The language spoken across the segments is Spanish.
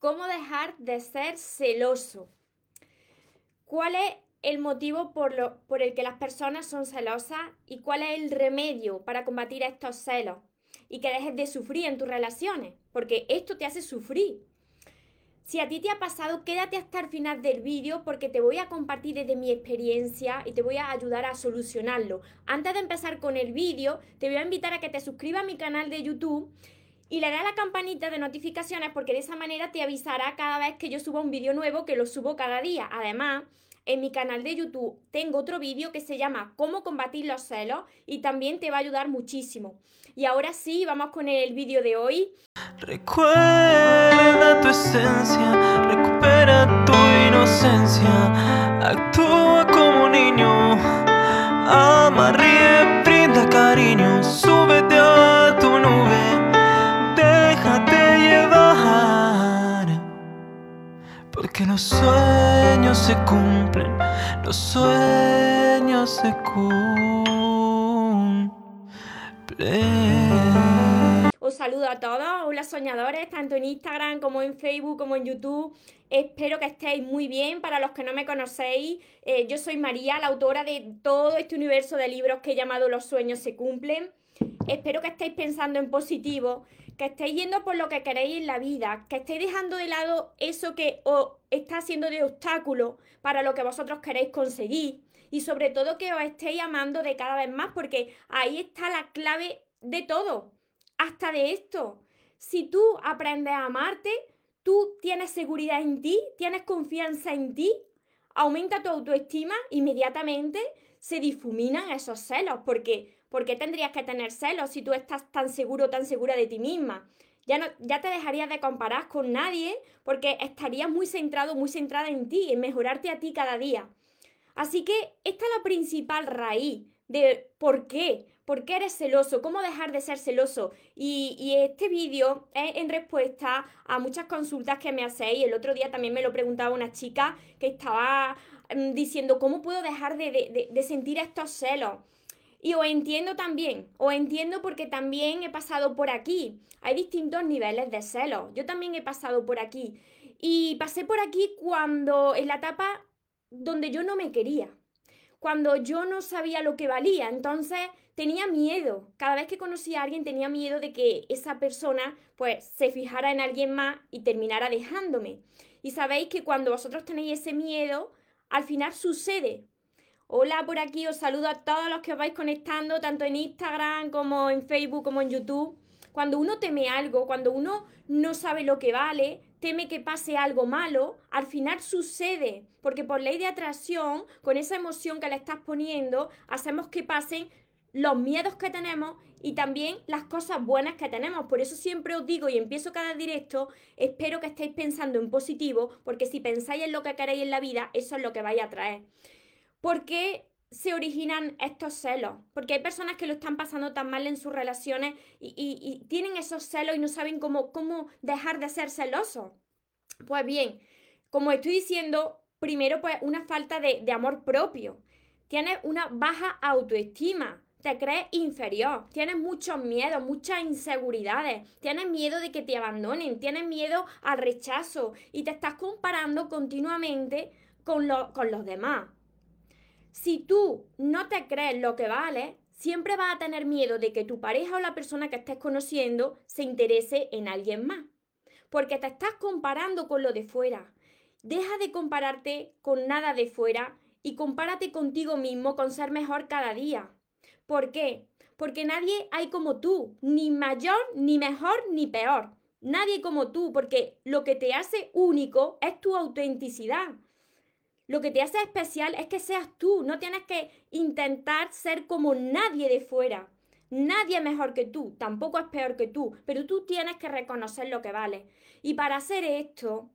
¿Cómo dejar de ser celoso? ¿Cuál es el motivo por, lo, por el que las personas son celosas y cuál es el remedio para combatir estos celos y que dejes de sufrir en tus relaciones? Porque esto te hace sufrir. Si a ti te ha pasado, quédate hasta el final del vídeo porque te voy a compartir desde mi experiencia y te voy a ayudar a solucionarlo. Antes de empezar con el vídeo, te voy a invitar a que te suscribas a mi canal de YouTube y le da la campanita de notificaciones porque de esa manera te avisará cada vez que yo suba un vídeo nuevo, que lo subo cada día. Además, en mi canal de YouTube tengo otro vídeo que se llama Cómo combatir los celos y también te va a ayudar muchísimo. Y ahora sí, vamos con el vídeo de hoy. Recuerda tu esencia, recupera tu inocencia, actúa como niño, los sueños se cumplen, los sueños se cumplen. Os saludo a todos, hola soñadores, tanto en Instagram como en Facebook como en YouTube. Espero que estéis muy bien. Para los que no me conocéis, eh, yo soy María, la autora de todo este universo de libros que he llamado Los sueños se cumplen. Espero que estéis pensando en positivo, que estéis yendo por lo que queréis en la vida, que estéis dejando de lado eso que os está haciendo de obstáculo para lo que vosotros queréis conseguir y sobre todo que os estéis amando de cada vez más porque ahí está la clave de todo, hasta de esto. Si tú aprendes a amarte, tú tienes seguridad en ti, tienes confianza en ti, aumenta tu autoestima, inmediatamente se difuminan esos celos porque ¿Por qué tendrías que tener celos si tú estás tan seguro, tan segura de ti misma? Ya, no, ya te dejarías de comparar con nadie porque estarías muy centrado, muy centrada en ti, en mejorarte a ti cada día. Así que esta es la principal raíz de por qué, por qué eres celoso, cómo dejar de ser celoso. Y, este vídeo es en respuesta a muchas consultas que me hacéis. El otro día también me lo preguntaba una chica que estaba mm, diciendo, ¿cómo puedo dejar de, de, de sentir estos celos? Y os entiendo también, os entiendo porque también he pasado por aquí. Hay distintos niveles de celos. Yo también he pasado por aquí. Y pasé por aquí cuando, en la etapa donde yo no me quería, cuando yo no sabía lo que valía. Entonces tenía miedo. Cada vez que conocía a alguien tenía miedo de que esa persona pues se fijara en alguien más y terminara dejándome. Y sabéis que cuando vosotros tenéis ese miedo, al final sucede. Hola por aquí, os saludo a todos los que os vais conectando, tanto en Instagram como en Facebook como en YouTube. Cuando uno teme algo, cuando uno no sabe lo que vale, teme que pase algo malo, al final sucede, porque por ley de atracción, con esa emoción que le estás poniendo, hacemos que pasen los miedos que tenemos y también las cosas buenas que tenemos. Por eso siempre os digo y empiezo cada directo, espero que estéis pensando en positivo, porque si pensáis en lo que queréis en la vida, eso es lo que vais a traer. ¿Por qué se originan estos celos? Porque hay personas que lo están pasando tan mal en sus relaciones y, tienen esos celos y no saben cómo, dejar de ser celosos. Pues bien, como estoy diciendo, primero pues una falta de, amor propio. Tienes una baja autoestima, te crees inferior, tienes muchos miedos, muchas inseguridades, tienes miedo de que te abandonen, tienes miedo al rechazo y te estás comparando continuamente con, con los demás. Si tú no te crees lo que vale, siempre vas a tener miedo de que tu pareja o la persona que estés conociendo se interese en alguien más. Porque te estás comparando con lo de fuera. Deja de compararte con nada de fuera y compárate contigo mismo con ser mejor cada día. ¿Por qué? Porque nadie hay como tú, ni mayor, ni mejor, ni peor. Nadie como tú, porque lo que te hace único es tu autenticidad. Lo que te hace especial es que seas tú, no tienes que intentar ser como nadie de fuera. Nadie mejor que tú, tampoco es peor que tú, pero tú tienes que reconocer lo que vale. Y para hacer esto,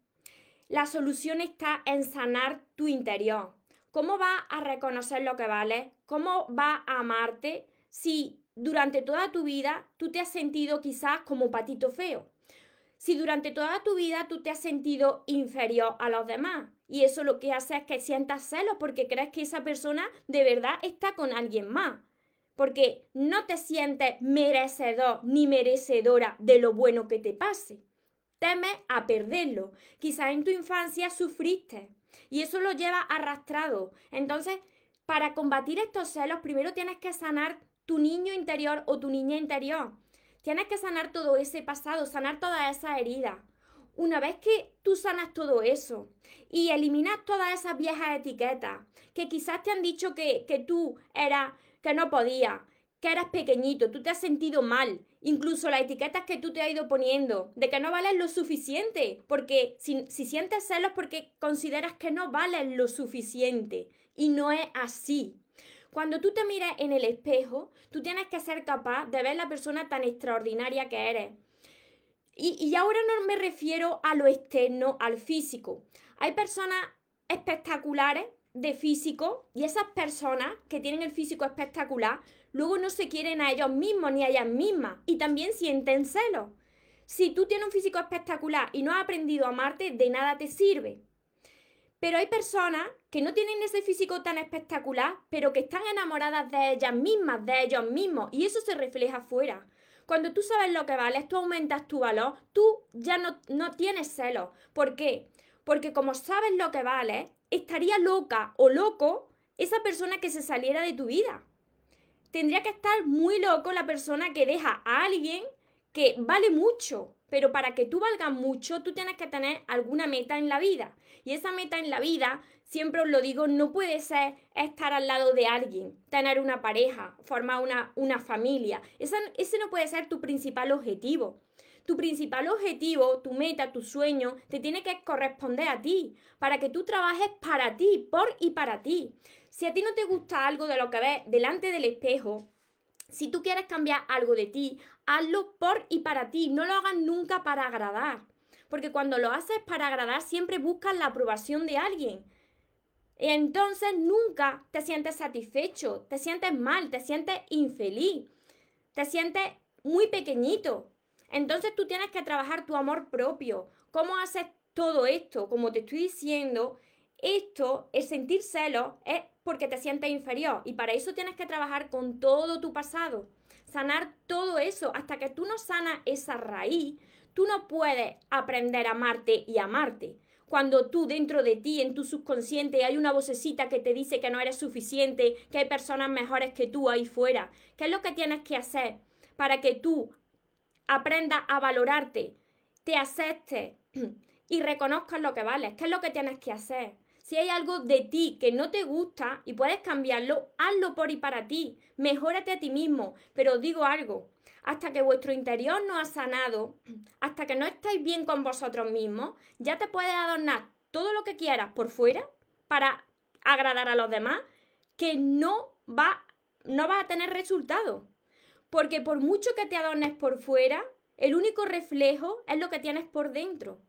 la solución está en sanar tu interior. ¿Cómo vas a reconocer lo que vale? ¿Cómo vas a amarte si durante toda tu vida tú te has sentido quizás como patito feo? Si durante toda tu vida tú te has sentido inferior a los demás, y eso lo que hace es que sientas celos porque crees que esa persona de verdad está con alguien más. Porque no te sientes merecedor ni merecedora de lo bueno que te pase. temes a perderlo. Quizás en tu infancia sufriste y eso lo lleva arrastrado. Entonces, para combatir estos celos, primero tienes que sanar tu niño interior o tu niña interior. Tienes que sanar todo ese pasado, sanar todas esas heridas. Una vez que tú sanas todo eso y eliminas todas esas viejas etiquetas que quizás te han dicho que, que tú eras, que no podías, que eras pequeñito, tú te has sentido mal, incluso las etiquetas que tú te has ido poniendo, de que no vales lo suficiente, porque si, si sientes celos porque consideras que no vales lo suficiente y no es así. Cuando tú te miras en el espejo, tú tienes que ser capaz de ver la persona tan extraordinaria que eres. Y, y ahora no me refiero a lo externo, al físico. Hay personas espectaculares de físico y esas personas que tienen el físico espectacular luego no se quieren a ellos mismos ni a ellas mismas y también sienten celos. Si tú tienes un físico espectacular y no has aprendido a amarte, de nada te sirve. Pero hay personas que no tienen ese físico tan espectacular, pero que están enamoradas de ellas mismas, de ellos mismos, y eso se refleja afuera. Cuando tú sabes lo que vales, tú aumentas tu valor, tú ya no, no tienes celos. ¿Por qué? Porque como sabes lo que vales, estaría loca o loco esa persona que se saliera de tu vida. Tendría que estar muy loco la persona que deja a alguien que vale mucho, pero para que tú valgas mucho, tú tienes que tener alguna meta en la vida. Y esa meta en la vida, siempre os lo digo, no puede ser estar al lado de alguien, tener una pareja, formar una, una familia. ese no puede ser tu principal objetivo. Tu principal objetivo, tu meta, tu sueño, te tiene que corresponder a ti, para que tú trabajes para ti, por y para ti. Si a ti no te gusta algo de lo que ves delante del espejo, si tú quieres cambiar algo de ti, hazlo por y para ti, no lo hagas nunca para agradar. Porque cuando lo haces para agradar, siempre buscas la aprobación de alguien. Entonces nunca te sientes satisfecho, te sientes mal, te sientes infeliz, te sientes muy pequeñito. Entonces tú tienes que trabajar tu amor propio. ¿Cómo haces todo esto? Como te estoy diciendo, esto, el sentir celos, es porque te sientes inferior. Y para eso tienes que trabajar con todo tu pasado. Sanar todo eso. Hasta que tú no sanas esa raíz, tú no puedes aprender a amarte y amarte. Cuando tú dentro de ti, en tu subconsciente, hay una vocecita que te dice que no eres suficiente, que hay personas mejores que tú ahí fuera. ¿Qué es lo que tienes que hacer para que tú aprenda a valorarte, te aceptes y reconozcas lo que vales. ¿Qué es lo que tienes que hacer? Si hay algo de ti que no te gusta y puedes cambiarlo, hazlo por y para ti. Mejórate a ti mismo. Pero digo algo, hasta que vuestro interior no ha sanado, hasta que no estáis bien con vosotros mismos, ya te puedes adornar todo lo que quieras por fuera para agradar a los demás, que no va, no va a tener resultado. Porque por mucho que te adornes por fuera, el único reflejo es lo que tienes por dentro.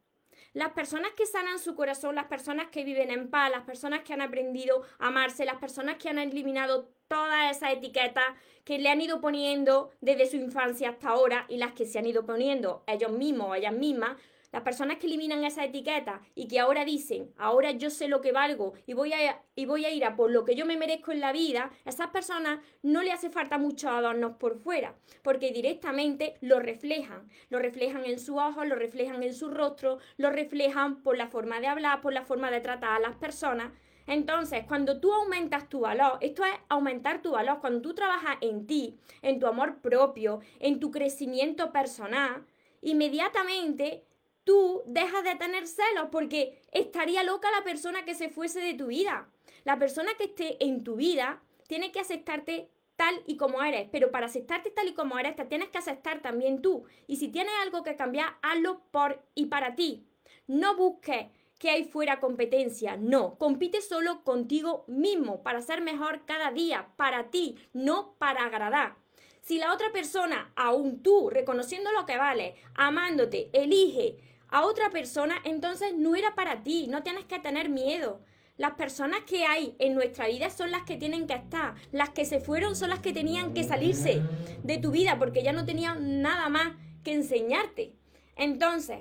Las personas que sanan su corazón, las personas que viven en paz, las personas que han aprendido a amarse, las personas que han eliminado todas esas etiquetas que le han ido poniendo desde su infancia hasta ahora y las que se han ido poniendo ellos mismos o ellas mismas, las personas que eliminan esa etiqueta y que ahora dicen, ahora yo sé lo que valgo y voy a, y voy a ir a por lo que yo me merezco en la vida, a esas personas no le hace falta mucho adornos por fuera, porque directamente lo reflejan. Lo reflejan en su ojos, lo reflejan en su rostro, lo reflejan por la forma de hablar, por la forma de tratar a las personas. Entonces, cuando tú aumentas tu valor, esto es aumentar tu valor, cuando tú trabajas en ti, en tu amor propio, en tu crecimiento personal, inmediatamente tú dejas de tener celos porque estaría loca la persona que se fuese de tu vida. La persona que esté en tu vida tiene que aceptarte tal y como eres, pero para aceptarte tal y como eres te tienes que aceptar también tú. Y si tienes algo que cambiar, hazlo por y para ti. No busques que hay fuera competencia, no, compite solo contigo mismo para ser mejor cada día, para ti, no para agradar. Si la otra persona, aún tú, reconociendo lo que vale, amándote, elige a otra persona, entonces no era para ti, no tienes que tener miedo. Las personas que hay en nuestra vida son las que tienen que estar. Las que se fueron son las que tenían que salirse de tu vida porque ya no tenían nada más que enseñarte. Entonces,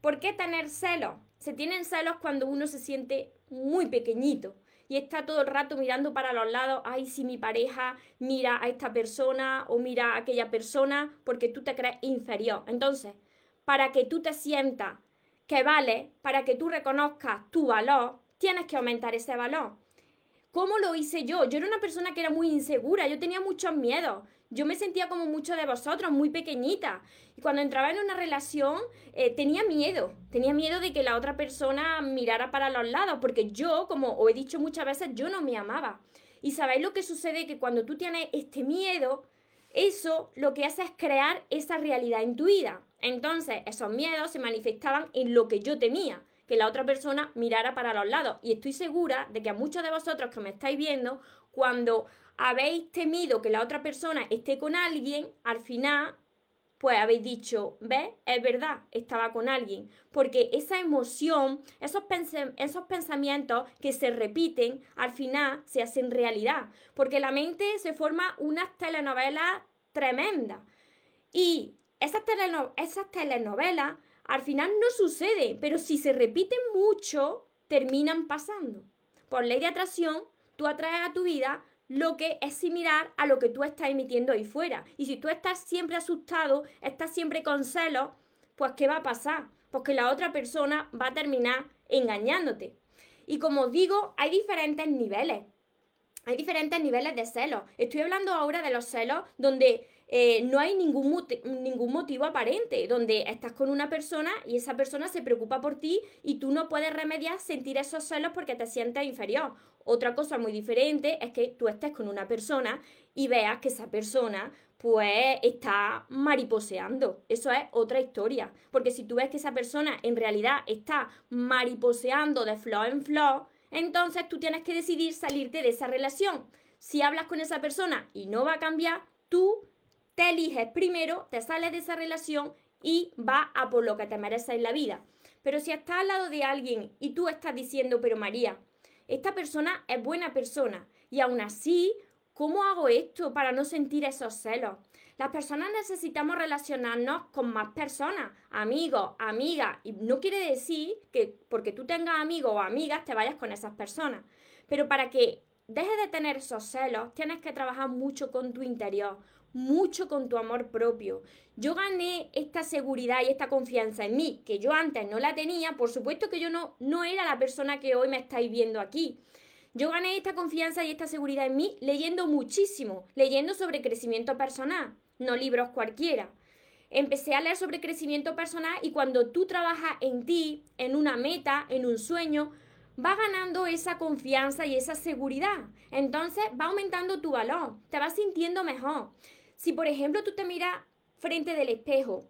¿por qué tener celos? Se tienen celos cuando uno se siente muy pequeñito y está todo el rato mirando para los lados, ay, si mi pareja mira a esta persona o mira a aquella persona porque tú te crees inferior. Entonces, para que tú te sientas que vale, para que tú reconozcas tu valor, tienes que aumentar ese valor. ¿Cómo lo hice yo? Yo era una persona que era muy insegura, yo tenía muchos miedos. Yo me sentía como muchos de vosotros, muy pequeñita. Y cuando entraba en una relación, eh, tenía miedo. Tenía miedo de que la otra persona mirara para los lados, porque yo, como os he dicho muchas veces, yo no me amaba. Y sabéis lo que sucede, que cuando tú tienes este miedo, eso lo que hace es crear esa realidad en tu vida. Entonces, esos miedos se manifestaban en lo que yo temía, que la otra persona mirara para los lados. Y estoy segura de que a muchos de vosotros que me estáis viendo, cuando habéis temido que la otra persona esté con alguien, al final, pues habéis dicho, ¿ves? Es verdad, estaba con alguien. Porque esa emoción, esos, esos pensamientos que se repiten, al final se hacen realidad. Porque la mente se forma unas telenovelas tremendas. Y esas, esas telenovelas al final no suceden, pero si se repiten mucho, terminan pasando. Por ley de atracción, tú atraes a tu vida lo que es similar a lo que tú estás emitiendo ahí fuera. Y si tú estás siempre asustado, estás siempre con celos, pues ¿qué va a pasar? Porque la otra persona va a terminar engañándote. Y como digo, hay diferentes niveles. Hay diferentes niveles de celos. Estoy hablando ahora de los celos donde eh, no hay ningún, ningún motivo aparente, donde estás con una persona y esa persona se preocupa por ti y tú no puedes remediar sentir esos celos porque te sientes inferior. Otra cosa muy diferente es que tú estés con una persona y veas que esa persona pues está mariposeando. Eso es otra historia. Porque si tú ves que esa persona en realidad está mariposeando de flor en flor, entonces tú tienes que decidir salirte de esa relación. Si hablas con esa persona y no va a cambiar, tú te eliges primero, te sales de esa relación y va a por lo que te mereces en la vida. Pero si estás al lado de alguien y tú estás diciendo, pero María, esta persona es buena persona y aún así, ¿cómo hago esto para no sentir esos celos? Las personas necesitamos relacionarnos con más personas, amigos, amigas, y no quiere decir que porque tú tengas amigos o amigas te vayas con esas personas. Pero para que dejes de tener esos celos, tienes que trabajar mucho con tu interior, mucho con tu amor propio. Yo gané esta seguridad y esta confianza en mí, que yo antes no la tenía, por supuesto que yo no, no era la persona que hoy me estáis viendo aquí. Yo gané esta confianza y esta seguridad en mí leyendo muchísimo, leyendo sobre crecimiento personal, no libros cualquiera. Empecé a leer sobre crecimiento personal y cuando tú trabajas en ti, en una meta, en un sueño, va ganando esa confianza y esa seguridad. Entonces va aumentando tu valor, te vas sintiendo mejor. Si por ejemplo tú te miras frente del espejo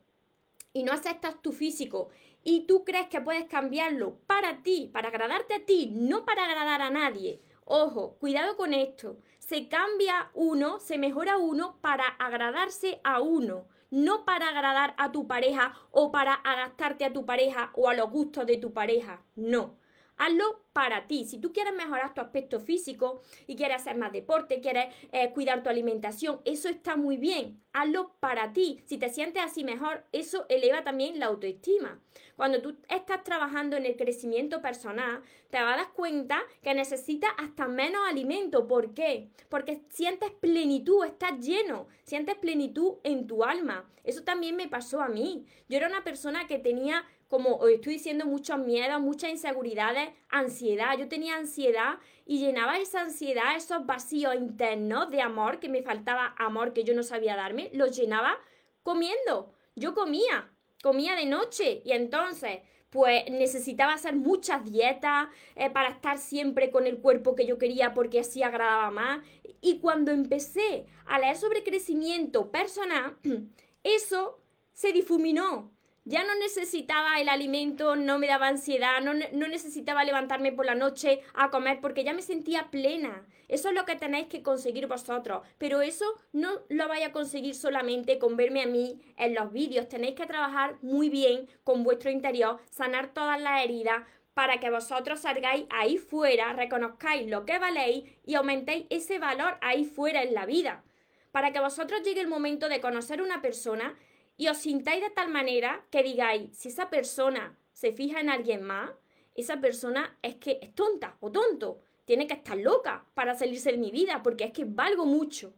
y no aceptas tu físico y tú crees que puedes cambiarlo para ti, para agradarte a ti, no para agradar a nadie. Ojo, cuidado con esto. Se cambia uno, se mejora uno para agradarse a uno, no para agradar a tu pareja o para adaptarte a tu pareja o a los gustos de tu pareja. No. Hazlo para ti. Si tú quieres mejorar tu aspecto físico y quieres hacer más deporte, quieres eh, cuidar tu alimentación, eso está muy bien. Hazlo para ti. Si te sientes así mejor, eso eleva también la autoestima. Cuando tú estás trabajando en el crecimiento personal, te vas a dar cuenta que necesitas hasta menos alimento. ¿Por qué? Porque sientes plenitud, estás lleno, sientes plenitud en tu alma. Eso también me pasó a mí. Yo era una persona que tenía como estoy diciendo, muchos miedos, muchas inseguridades, ansiedad. Yo tenía ansiedad y llenaba esa ansiedad, esos vacíos internos de amor, que me faltaba amor que yo no sabía darme, los llenaba comiendo. Yo comía, comía de noche y entonces pues necesitaba hacer muchas dietas eh, para estar siempre con el cuerpo que yo quería porque así agradaba más. Y cuando empecé a leer sobre crecimiento personal, eso se difuminó ya no necesitaba el alimento, no me daba ansiedad, no, necesitaba levantarme por la noche a comer porque ya me sentía plena. Eso es lo que tenéis que conseguir vosotros. Pero eso no lo vais a conseguir solamente con verme a mí en los vídeos. Tenéis que trabajar muy bien con vuestro interior, sanar todas las heridas para que vosotros salgáis ahí fuera, reconozcáis lo que valéis y aumentéis ese valor ahí fuera en la vida. Para que vosotros llegue el momento de conocer una persona y os sintáis de tal manera que digáis, si esa persona se fija en alguien más, esa persona es que es tonta o tonto, tiene que estar loca para salirse de mi vida, porque es que valgo mucho.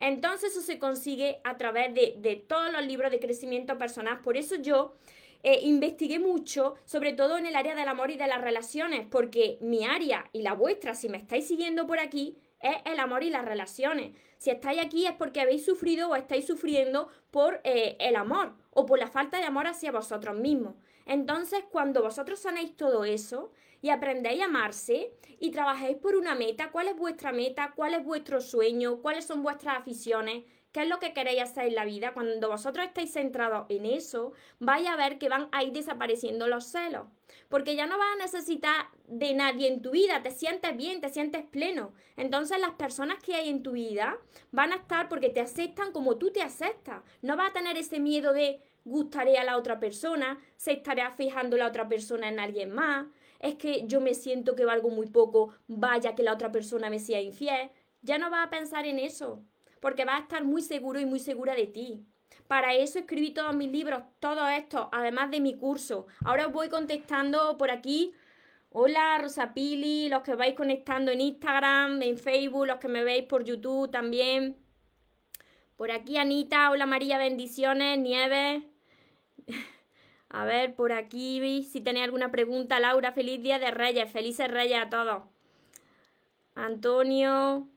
Entonces eso se consigue a través de, todos los libros de crecimiento personal. Por eso yo eh, investigué mucho, sobre todo en el área del amor y de las relaciones, porque mi área y la vuestra, si me estáis siguiendo por aquí, es el amor y las relaciones. Si estáis aquí es porque habéis sufrido o estáis sufriendo por eh, el amor o por la falta de amor hacia vosotros mismos. Entonces, cuando vosotros sanéis todo eso y aprendéis a amarse y trabajéis por una meta, ¿cuál es vuestra meta? ¿Cuál es vuestro sueño? ¿Cuáles son vuestras aficiones? ¿Qué es lo que queréis hacer en la vida? Cuando vosotros estáis centrados en eso, vais a ver que van a ir desapareciendo los celos. Porque ya no vas a necesitar de nadie en tu vida, te sientes bien, te sientes pleno. Entonces las personas que hay en tu vida van a estar porque te aceptan como tú te aceptas. No vas a tener ese miedo de gustaré a la otra persona, se estará fijando la otra persona en alguien más, es que yo me siento que valgo muy poco, vaya que la otra persona me sea infiel. Ya no vas a pensar en eso, porque vas a estar muy seguro y muy segura de ti. Para eso escribí todos mis libros, todo esto, además de mi curso. Ahora os voy contestando por aquí. Hola Rosa Pili, los que vais conectando en Instagram, en Facebook, los que me veis por YouTube también. Por aquí Anita, hola María, bendiciones, Nieves. A ver, por aquí, si tenéis alguna pregunta, Laura, feliz día de Reyes, felices Reyes a todos. Antonio,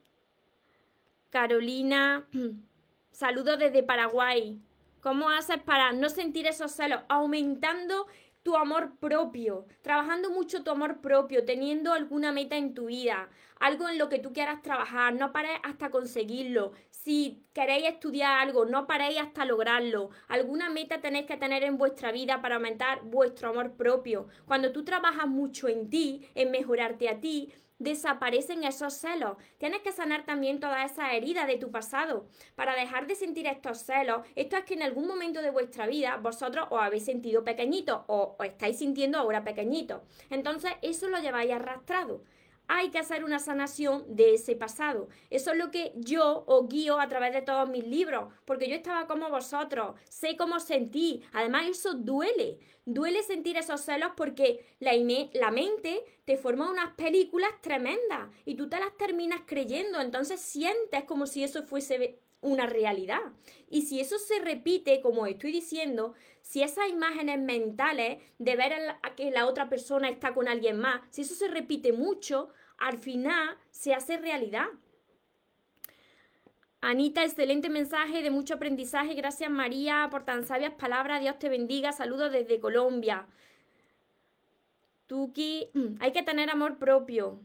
Carolina, saludos desde Paraguay. ¿Cómo haces para no sentir esos celos? Aumentando tu amor propio, trabajando mucho tu amor propio, teniendo alguna meta en tu vida, algo en lo que tú quieras trabajar, no pares hasta conseguirlo. Si queréis estudiar algo, no paréis hasta lograrlo. Alguna meta tenéis que tener en vuestra vida para aumentar vuestro amor propio. Cuando tú trabajas mucho en ti, en mejorarte a ti, desaparecen esos celos. Tienes que sanar también toda esa herida de tu pasado para dejar de sentir estos celos. Esto es que en algún momento de vuestra vida vosotros os habéis sentido pequeñito o os estáis sintiendo ahora pequeñito. Entonces eso lo lleváis arrastrado hay que hacer una sanación de ese pasado. Eso es lo que yo os guío a través de todos mis libros, porque yo estaba como vosotros, sé cómo sentí. Además, eso duele. Duele sentir esos celos porque la, la mente te forma unas películas tremendas y tú te las terminas creyendo. Entonces sientes como si eso fuese una realidad. Y si eso se repite, como estoy diciendo, si esas imágenes mentales de ver a que la otra persona está con alguien más, si eso se repite mucho, al final se hace realidad. Anita, excelente mensaje de mucho aprendizaje. Gracias María por tan sabias palabras. Dios te bendiga. Saludos desde Colombia. Tuki, hay que tener amor propio.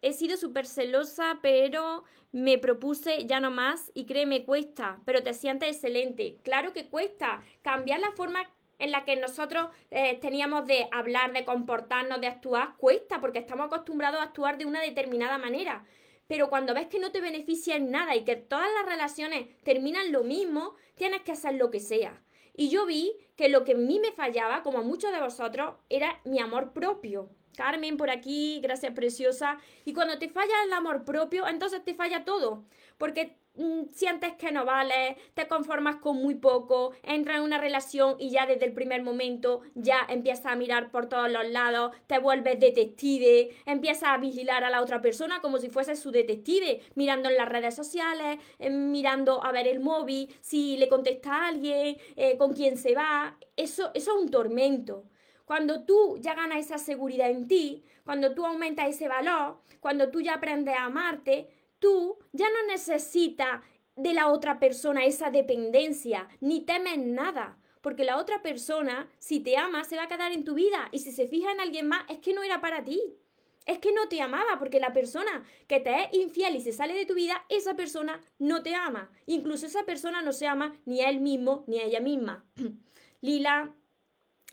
He sido súper celosa, pero me propuse ya no más y créeme, cuesta, pero te sientes excelente. Claro que cuesta cambiar la forma en la que nosotros eh, teníamos de hablar, de comportarnos, de actuar, cuesta porque estamos acostumbrados a actuar de una determinada manera. Pero cuando ves que no te beneficia en nada y que todas las relaciones terminan lo mismo, tienes que hacer lo que sea. Y yo vi que lo que a mí me fallaba, como a muchos de vosotros, era mi amor propio. Carmen por aquí, gracias preciosa. Y cuando te falla el amor propio, entonces te falla todo, porque mm, sientes que no vales, te conformas con muy poco, entras en una relación y ya desde el primer momento ya empiezas a mirar por todos los lados, te vuelves detective, empiezas a vigilar a la otra persona como si fuese su detective, mirando en las redes sociales, eh, mirando a ver el móvil, si le contesta alguien, eh, con quién se va. Eso, eso es un tormento. Cuando tú ya ganas esa seguridad en ti, cuando tú aumentas ese valor, cuando tú ya aprendes a amarte, tú ya no necesitas de la otra persona esa dependencia, ni temes nada. Porque la otra persona, si te ama, se va a quedar en tu vida. Y si se fija en alguien más, es que no era para ti. Es que no te amaba, porque la persona que te es infiel y se sale de tu vida, esa persona no te ama. Incluso esa persona no se ama ni a él mismo ni a ella misma. Lila,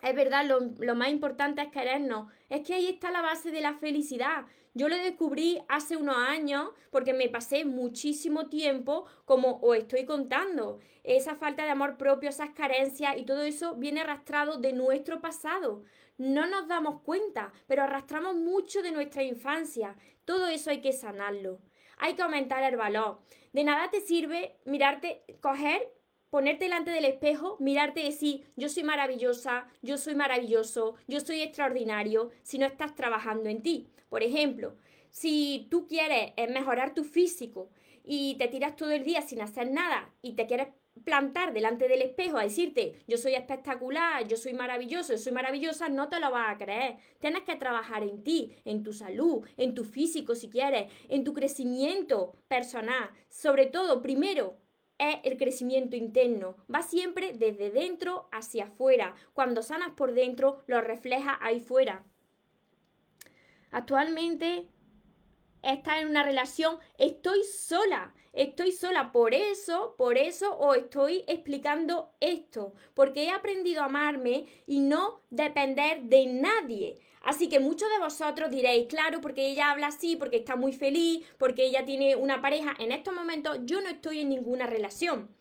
es verdad, lo, más importante es querernos. Es que ahí está la base de la felicidad. Yo lo descubrí hace unos años porque me pasé muchísimo tiempo como os estoy contando. Esa falta de amor propio, esas carencias y todo eso viene arrastrado de nuestro pasado. No nos damos cuenta, pero arrastramos mucho de nuestra infancia. Todo eso hay que sanarlo. Hay que aumentar el valor. De nada te sirve mirarte, coger ponerte delante del espejo, mirarte y decir, yo soy maravillosa, yo soy maravilloso, yo soy extraordinario, si no estás trabajando en ti. Por ejemplo, si tú quieres eh, mejorar tu físico y te tiras todo el día sin hacer nada y te quieres plantar delante del espejo a decirte yo soy espectacular, yo soy maravilloso, yo soy maravillosa, no te lo vas a creer. Tienes que trabajar en ti, en tu salud, en tu físico si quieres, en tu crecimiento personal. Sobre todo, primero, es el crecimiento interno. Va siempre desde dentro hacia afuera. Cuando sanas por dentro, lo refleja ahí fuera. Actualmente estás en una relación, estoy sola, estoy sola, por eso, por eso os estoy explicando esto, porque he aprendido a amarme y no depender de nadie. Así que muchos de vosotros diréis, claro, porque ella habla así, porque está muy feliz, porque ella tiene una pareja. En estos momentos yo no estoy en ninguna relación.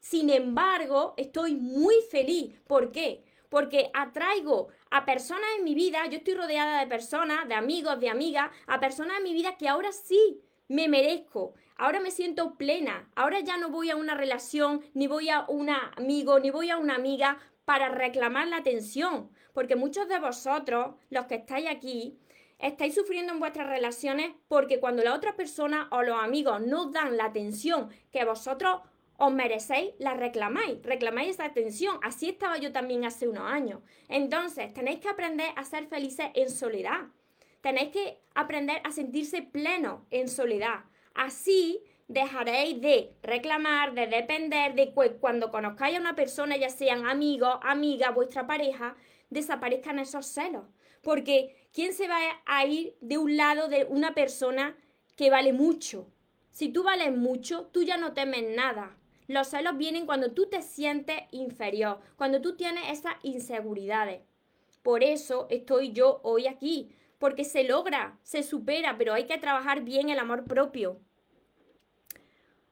Sin embargo, estoy muy feliz. ¿Por qué? Porque atraigo a personas en mi vida, yo estoy rodeada de personas, de amigos, de amigas, a personas en mi vida que ahora sí me merezco, ahora me siento plena, ahora ya no voy a una relación, ni voy a un amigo, ni voy a una amiga para reclamar la atención, porque muchos de vosotros, los que estáis aquí, estáis sufriendo en vuestras relaciones porque cuando la otra persona o los amigos no dan la atención que vosotros os merecéis, la reclamáis, reclamáis esa atención. Así estaba yo también hace unos años. Entonces, tenéis que aprender a ser felices en soledad. Tenéis que aprender a sentirse pleno en soledad. Así dejaréis de reclamar, de depender, de que cuando conozcáis a una persona, ya sean amigos, amigas, vuestra pareja, desaparezcan esos celos. Porque ¿quién se va a ir de un lado de una persona que vale mucho? Si tú vales mucho, tú ya no temes nada. Los celos vienen cuando tú te sientes inferior, cuando tú tienes esas inseguridades. Por eso estoy yo hoy aquí, porque se logra, se supera, pero hay que trabajar bien el amor propio.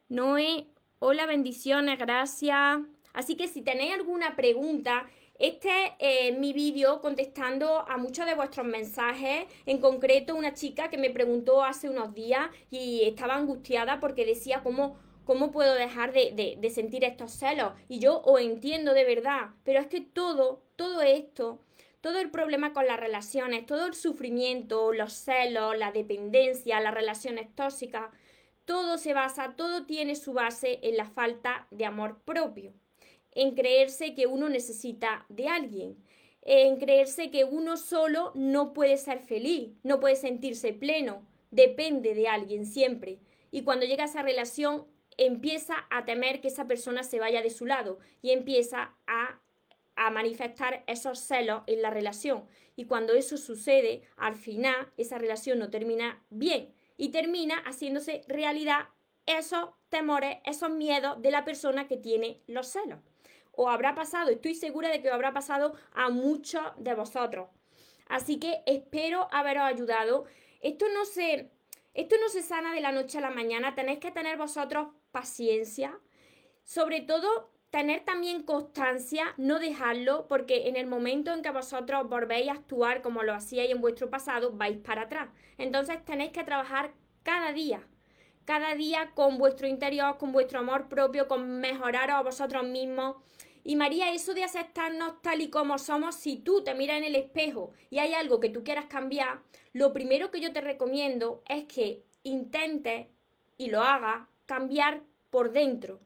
Noé, hola, bendiciones, gracias. Así que si tenéis alguna pregunta, este es mi vídeo contestando a muchos de vuestros mensajes, en concreto una chica que me preguntó hace unos días y estaba angustiada porque decía cómo, cómo puedo dejar de, de sentir estos celos. Y yo os entiendo de verdad, pero es que todo, todo esto todo el problema con las relaciones, todo el sufrimiento, los celos, la dependencia, las relaciones tóxicas, todo se basa, todo tiene su base en la falta de amor propio, en creerse que uno necesita de alguien, en creerse que uno solo no puede ser feliz, no puede sentirse pleno, depende de alguien siempre. Y cuando llega esa relación, empieza a temer que esa persona se vaya de su lado y empieza a, a manifestar esos celos en la relación. Y cuando eso sucede, al final esa relación no termina bien y termina haciéndose realidad esos temores, esos miedos de la persona que tiene los celos. O habrá pasado, estoy segura de que habrá pasado a muchos de vosotros. Así que espero haberos ayudado. Esto no se, esto no se sana de la noche a la mañana, tenéis que tener vosotros paciencia. Sobre todo, tener también constancia, no dejarlo, porque en el momento en que vosotros volvéis a actuar como lo hacíais en vuestro pasado, vais para atrás. Entonces tenéis que trabajar cada día, cada día con vuestro interior, con vuestro amor propio, con mejoraros a vosotros mismos. Y María, eso de aceptarnos tal y como somos, si tú te miras en el espejo y hay algo que tú quieras cambiar, lo primero que yo te recomiendo es que intentes y lo hagas cambiar por dentro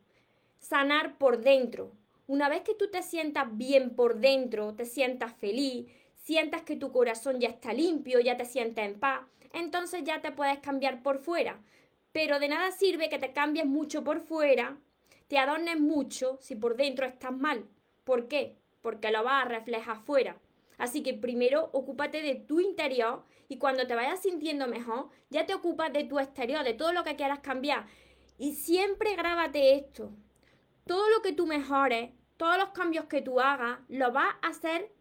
sanar por dentro. Una vez que tú te sientas bien por dentro, te sientas feliz, sientas que tu corazón ya está limpio, ya te sientes en paz, entonces ya te puedes cambiar por fuera. Pero de nada sirve que te cambies mucho por fuera, te adornes mucho si por dentro estás mal. ¿Por qué? Porque lo vas a reflejar fuera. Así que primero ocúpate de tu interior y cuando te vayas sintiendo mejor, ya te ocupas de tu exterior, de todo lo que quieras cambiar. Y siempre grábate esto todo lo que tú mejores, todos los cambios que tú hagas, lo vas a hacer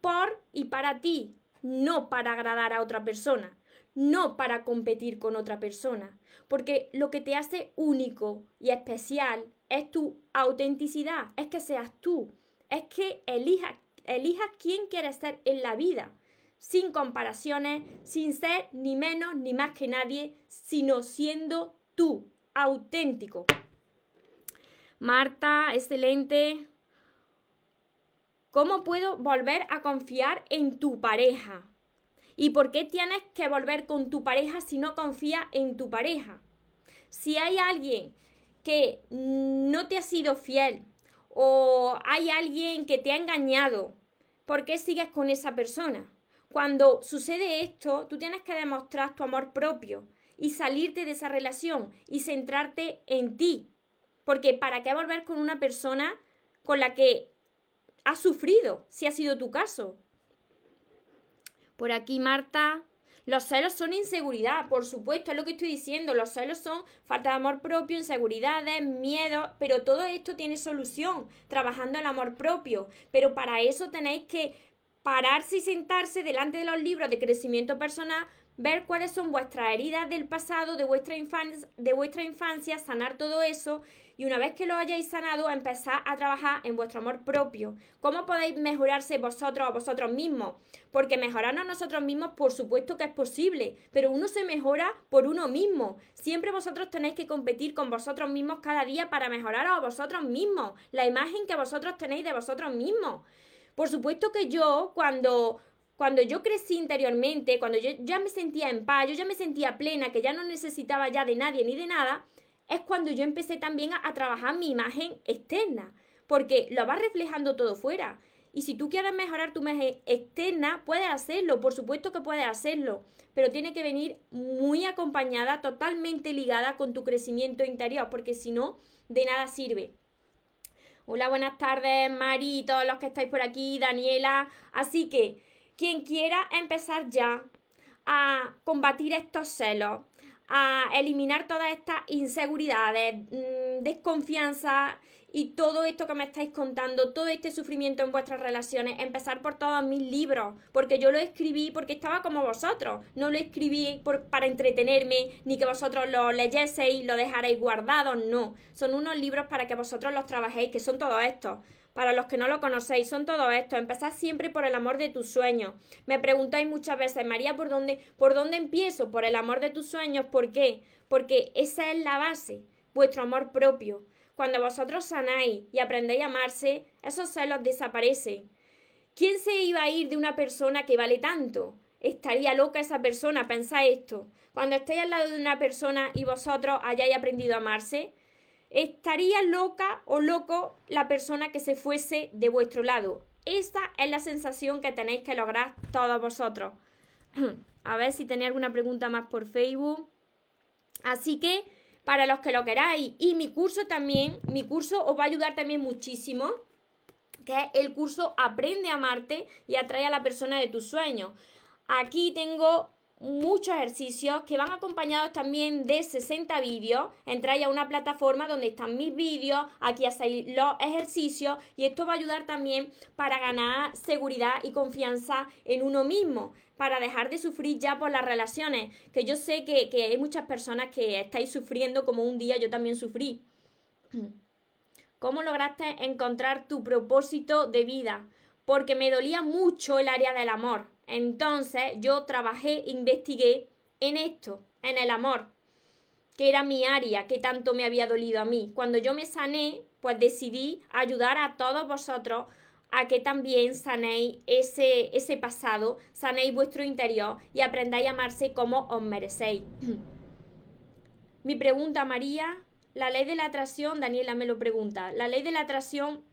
por y para ti, no para agradar a otra persona, no para competir con otra persona, porque lo que te hace único y especial es tu autenticidad, es que seas tú, es que elijas, elijas quién quieres ser en la vida, sin comparaciones, sin ser ni menos ni más que nadie, sino siendo tú, auténtico. Marta, excelente. ¿Cómo puedo volver a confiar en tu pareja? ¿Y por qué tienes que volver con tu pareja si no confías en tu pareja? Si hay alguien que no te ha sido fiel o hay alguien que te ha engañado, ¿por qué sigues con esa persona? Cuando sucede esto, tú tienes que demostrar tu amor propio y salirte de esa relación y centrarte en ti. Porque ¿para qué volver con una persona con la que has sufrido, si ha sido tu caso? Por aquí, Marta. Los celos son inseguridad, por supuesto, es lo que estoy diciendo. Los celos son falta de amor propio, inseguridades, miedo, pero todo esto tiene solución, trabajando el amor propio. Pero para eso tenéis que pararse y sentarse delante de los libros de crecimiento personal, ver cuáles son vuestras heridas del pasado, de vuestra, infancia, de vuestra infancia, sanar todo eso y una vez que lo hayáis sanado, empezar a trabajar en vuestro amor propio. ¿Cómo podéis mejorarse vosotros o vosotros mismos? Porque mejorarnos nosotros mismos, por supuesto que es posible, pero uno se mejora por uno mismo. Siempre vosotros tenéis que competir con vosotros mismos cada día para mejorar a vosotros mismos, la imagen que vosotros tenéis de vosotros mismos. Por supuesto que yo, cuando cuando yo crecí interiormente, cuando yo ya me sentía en paz, yo ya me sentía plena, que ya no necesitaba ya de nadie ni de nada, es cuando yo empecé también a, trabajar mi imagen externa, porque lo vas reflejando todo fuera. Y si tú quieres mejorar tu imagen externa, puedes hacerlo, por supuesto que puedes hacerlo, pero tiene que venir muy acompañada, totalmente ligada con tu crecimiento interior, porque si no, de nada sirve. Hola, buenas tardes, Mari, todos los que estáis por aquí, Daniela. Así que quien quiera empezar ya a combatir estos celos, a eliminar todas estas inseguridades, mm, desconfianza y todo esto que me estáis contando, todo este sufrimiento en vuestras relaciones, empezar por todos mis libros, porque yo lo escribí porque estaba como vosotros, no lo escribí para entretenerme, ni que vosotros lo leyeseis, lo dejaréis guardado, no, son unos libros para que vosotros los trabajéis, que son todos estos. Para los que no lo conocéis, son todo esto. Empezad siempre por el amor de tus sueños. Me preguntáis muchas veces, María, ¿por dónde, ¿por dónde empiezo? Por el amor de tus sueños. ¿Por qué? Porque esa es la base, vuestro amor propio. Cuando vosotros sanáis y aprendéis a amarse, esos celos desaparecen. ¿Quién se iba a ir de una persona que vale tanto? Estaría loca esa persona, pensad esto. Cuando estéis al lado de una persona y vosotros hayáis aprendido a amarse, estaría loca o loco la persona que se fuese de vuestro lado. Esa es la sensación que tenéis que lograr todos vosotros. A ver si tenéis alguna pregunta más por Facebook. Así que, para los que lo queráis, y mi curso también, mi curso os va a ayudar también muchísimo, que es el curso Aprende a amarte y atrae a la persona de tus sueños. Aquí tengo muchos ejercicios que van acompañados también de 60 vídeos. Entráis a una plataforma donde están mis vídeos, aquí hacéis los ejercicios y esto va a ayudar también para ganar seguridad y confianza en uno mismo, para dejar de sufrir ya por las relaciones, que yo sé que, que hay muchas personas que estáis sufriendo como un día yo también sufrí. ¿Cómo lograste encontrar tu propósito de vida? Porque me dolía mucho el área del amor entonces yo trabajé, investigué en esto, en el amor, que era mi área, que tanto me había dolido a mí. Cuando yo me sané, pues decidí ayudar a todos vosotros a que también sanéis ese, ese pasado, sanéis vuestro interior y aprendáis a amarse como os merecéis. Mi pregunta, María, la ley de la atracción, Daniela me lo pregunta, la ley de la atracción,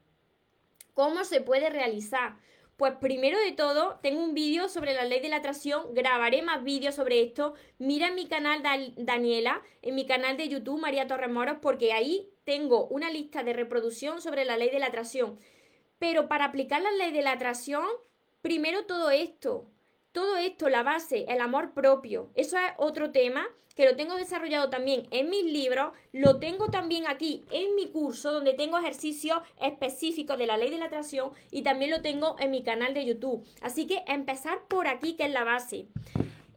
¿cómo se puede realizar? Pues primero de todo, tengo un vídeo sobre la ley de la atracción, grabaré más vídeos sobre esto. Mira en mi canal Daniela, en mi canal de YouTube María Torres Moros, porque ahí tengo una lista de reproducción sobre la ley de la atracción. Pero para aplicar la ley de la atracción, primero todo esto, todo esto, la base, el amor propio, eso es otro tema que lo tengo desarrollado también en mis libros, lo tengo también aquí en mi curso donde tengo ejercicios específicos de la ley de la atracción y también lo tengo en mi canal de YouTube. Así que empezar por aquí que es la base.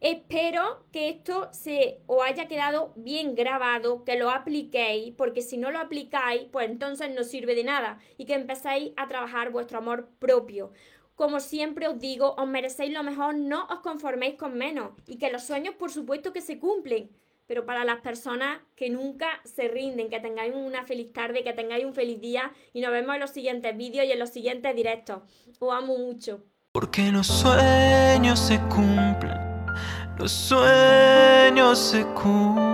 Espero que esto se os haya quedado bien grabado, que lo apliquéis, porque si no lo aplicáis, pues entonces no sirve de nada y que empezáis a trabajar vuestro amor propio. Como siempre os digo, os merecéis lo mejor, no os conforméis con menos y que los sueños por supuesto que se cumplen, pero para las personas que nunca se rinden, que tengáis una feliz tarde, que tengáis un feliz día y nos vemos en los siguientes vídeos y en los siguientes directos. Os amo mucho. Porque los sueños se cumplen, los sueños se cumplen.